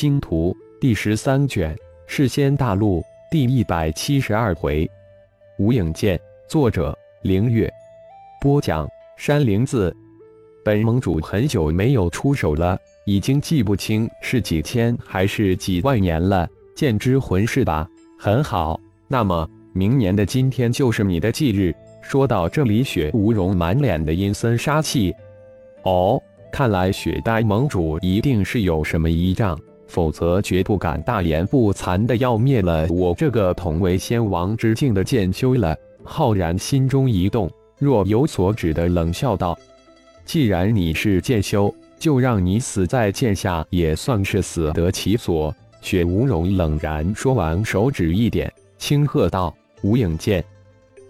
星图》第十三卷《世仙大陆》第一百七十二回。无影剑，作者：凌月，播讲：山灵子。本盟主很久没有出手了，已经记不清是几千还是几万年了。剑之魂是吧？很好，那么明年的今天就是你的忌日。说到这里，雪无容满脸的阴森杀气。哦。看来雪代盟主一定是有什么依仗，否则绝不敢大言不惭的要灭了我这个同为仙王之境的剑修了。浩然心中一动，若有所指的冷笑道：“既然你是剑修，就让你死在剑下也算是死得其所。”雪无容冷然说完，手指一点，轻喝道：“无影剑。”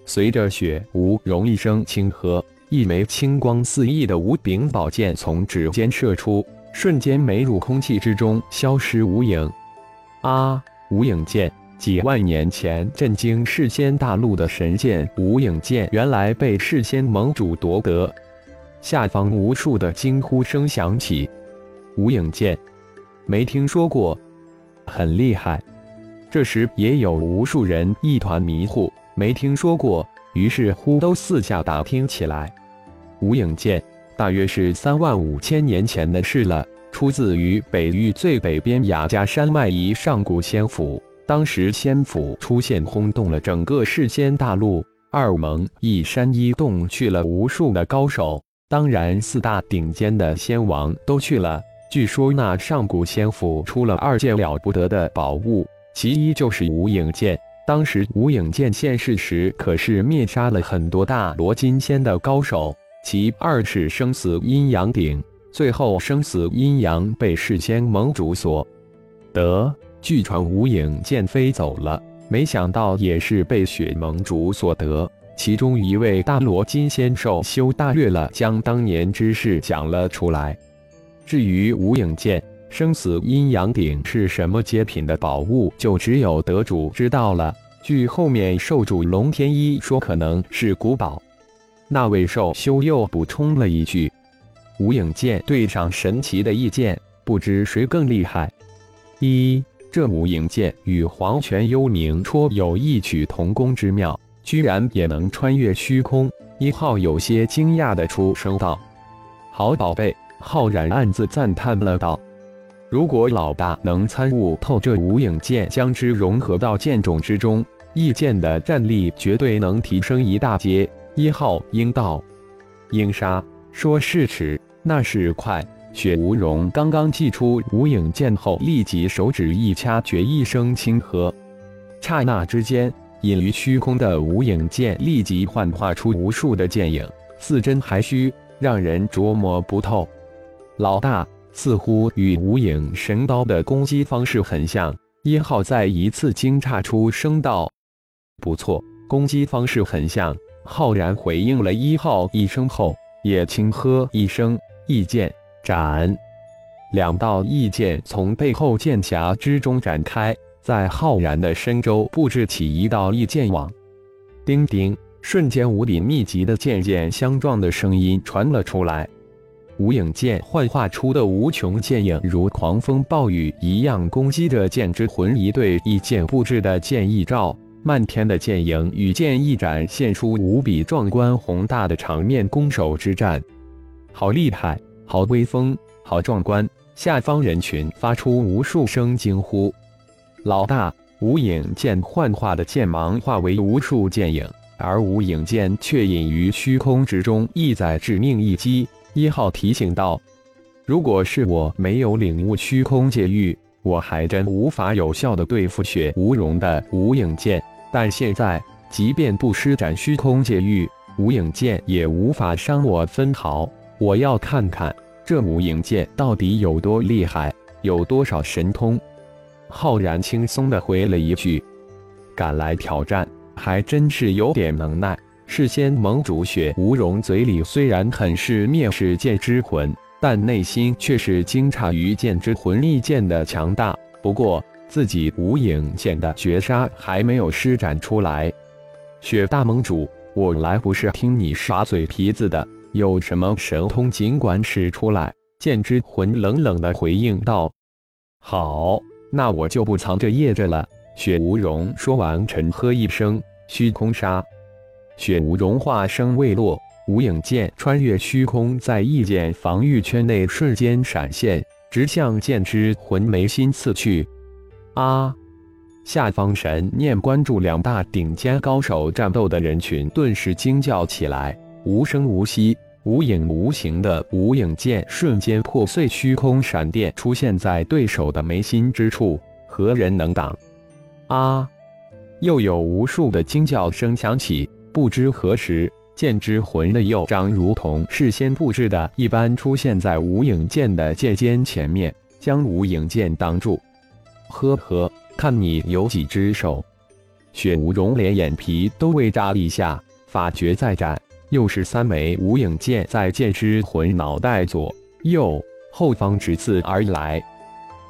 随着雪无容一声轻喝。一枚青光四溢的无柄宝剑从指尖射出，瞬间没入空气之中，消失无影。啊！无影剑，几万年前震惊世仙大陆的神剑无影剑，原来被世仙盟主夺得。下方无数的惊呼声响起。无影剑，没听说过，很厉害。这时也有无数人一团迷糊，没听说过，于是乎都四下打听起来。无影剑大约是三万五千年前的事了，出自于北域最北边雅加山脉一上古仙府。当时仙府出现，轰动了整个世间大陆。二盟一山一洞去了无数的高手，当然四大顶尖的仙王都去了。据说那上古仙府出了二件了不得的宝物，其一就是无影剑。当时无影剑现世时，可是灭杀了很多大罗金仙的高手。其二是生死阴阳鼎，最后生死阴阳被世仙盟主所得。据传无影剑飞走了，没想到也是被雪盟主所得。其中一位大罗金仙兽修大悦了，将当年之事讲了出来。至于无影剑、生死阴阳鼎是什么阶品的宝物，就只有得主知道了。据后面兽主龙天一说，可能是古宝。那位兽修又补充了一句：“无影剑对上神奇的异剑，不知谁更厉害。”一，这无影剑与黄泉幽冥戳有异曲同工之妙，居然也能穿越虚空。一号有些惊讶的出声道：“好宝贝！”浩然暗自赞叹了道：“如果老大能参悟透这无影剑，将之融合到剑种之中，异剑的战力绝对能提升一大截。”一号应道：“应杀，说是迟，那是快。”雪无容刚刚祭出无影剑后，立即手指一掐，决一声轻喝，刹那之间，隐于虚空的无影剑立即幻化出无数的剑影，似真还虚，让人琢磨不透。老大似乎与无影神刀的攻击方式很像。一号再一次惊诧出声道：“不错，攻击方式很像。”浩然回应了一号一声后，也轻喝一声：“异剑斩！”两道异剑从背后剑匣之中展开，在浩然的身周布置起一道异剑网。叮叮，瞬间无比密集的剑剑相撞的声音传了出来。无影剑幻化出的无穷剑影，如狂风暴雨一样攻击着剑之魂。一对异剑布置的剑意罩。漫天的剑影与剑意展现出无比壮观宏大的场面，攻守之战，好厉害，好威风，好壮观！下方人群发出无数声惊呼。老大，无影剑幻化的剑芒化为无数剑影，而无影剑却隐于虚空之中，意在致命一击。一号提醒道：“如果是我没有领悟虚空界域，我还真无法有效的对付雪无容的无影剑。”但现在，即便不施展虚空界域，无影剑也无法伤我分毫。我要看看这无影剑到底有多厉害，有多少神通。浩然轻松的回了一句：“敢来挑战，还真是有点能耐。”事先盟主雪无容嘴里虽然很是蔑视剑之魂，但内心却是惊诧于剑之魂力剑的强大。不过，自己无影剑的绝杀还没有施展出来，雪大盟主，我来不是听你耍嘴皮子的，有什么神通尽管使出来。剑之魂冷冷的回应道。好，那我就不藏着掖着了。雪无容说完，沉喝一声：“虚空杀！”雪无容话声未落，无影剑穿越虚空，在一剑防御圈内瞬间闪现，直向剑之魂眉心刺去。啊！下方神念关注两大顶尖高手战斗的人群顿时惊叫起来，无声无息、无影无形的无影剑瞬间破碎虚空，闪电出现在对手的眉心之处，何人能挡？啊！又有无数的惊叫声响起。不知何时，剑之魂的右掌如同事先布置的一般，出现在无影剑的剑尖前面，将无影剑挡住。呵呵。看你有几只手！雪无容连眼皮都未眨一下，法诀再展，又是三枚无影剑在剑之魂脑袋左右后方直刺而来。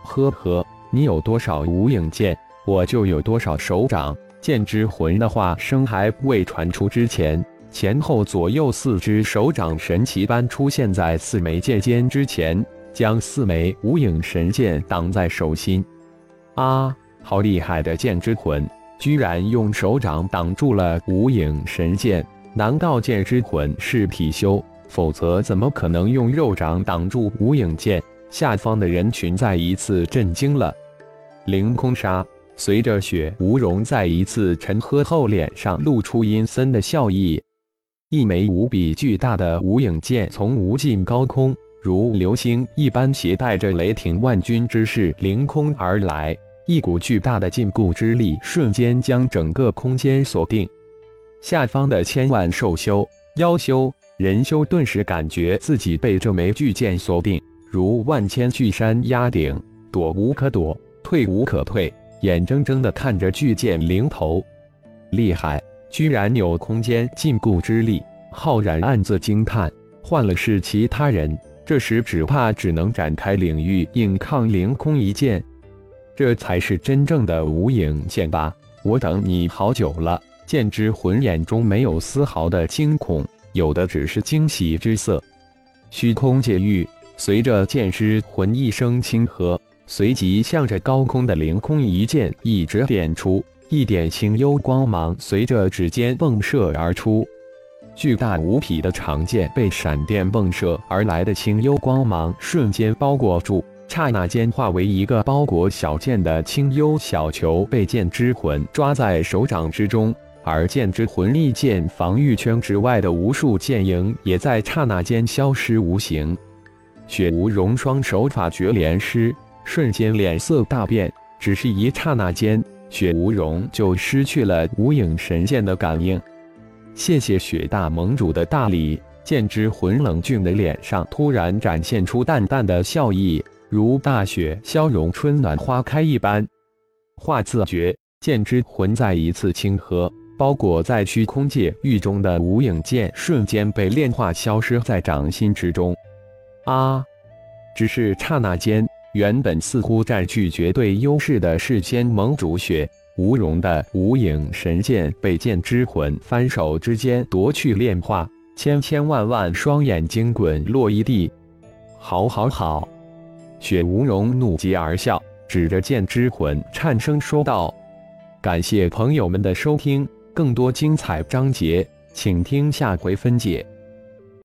呵呵，你有多少无影剑，我就有多少手掌。剑之魂的话声还未传出之前，前后左右四只手掌神奇般出现在四枚剑尖之前，将四枚无影神剑挡在手心。啊！好厉害的剑之魂，居然用手掌挡住了无影神剑！难道剑之魂是貔貅？否则怎么可能用肉掌挡住无影剑？下方的人群再一次震惊了。凌空杀！随着雪无容再一次沉喝后，脸上露出阴森的笑意。一枚无比巨大的无影剑从无尽高空如流星一般，携带着雷霆万钧之势凌空而来。一股巨大的禁锢之力瞬间将整个空间锁定，下方的千万兽修、妖修、人修顿时感觉自己被这枚巨剑锁定，如万千巨山压顶，躲无可躲，退无可退，眼睁睁地看着巨剑临头。厉害，居然有空间禁锢之力！浩然暗自惊叹。换了是其他人，这时只怕只能展开领域硬抗凌空一剑。这才是真正的无影剑吧！我等你好久了。剑之魂眼中没有丝毫的惊恐，有的只是惊喜之色。虚空界域随着剑之魂一声轻喝，随即向着高空的凌空一剑一直点出，一点清幽光芒随着指尖迸射而出。巨大无匹的长剑被闪电迸射而来的清幽光芒瞬间包裹住。刹那间，化为一个包裹小剑的清幽小球，被剑之魂抓在手掌之中。而剑之魂力剑防御圈之外的无数剑影，也在刹那间消失无形。雪无容双手法诀连施，瞬间脸色大变。只是一刹那间，雪无容就失去了无影神剑的感应。谢谢雪大盟主的大礼。剑之魂冷峻的脸上突然展现出淡淡的笑意。如大雪消融，春暖花开一般。化字诀，剑之魂再一次轻喝，包裹在虚空界域中的无影剑瞬间被炼化，消失在掌心之中。啊！只是刹那间，原本似乎占据绝对优势的世间盟主雪吴荣的无影神剑被剑之魂翻手之间夺去炼化，千千万万双眼睛滚落一地。好，好，好！雪无容怒极而笑，指着剑之魂，颤声说道：“感谢朋友们的收听，更多精彩章节，请听下回分解。”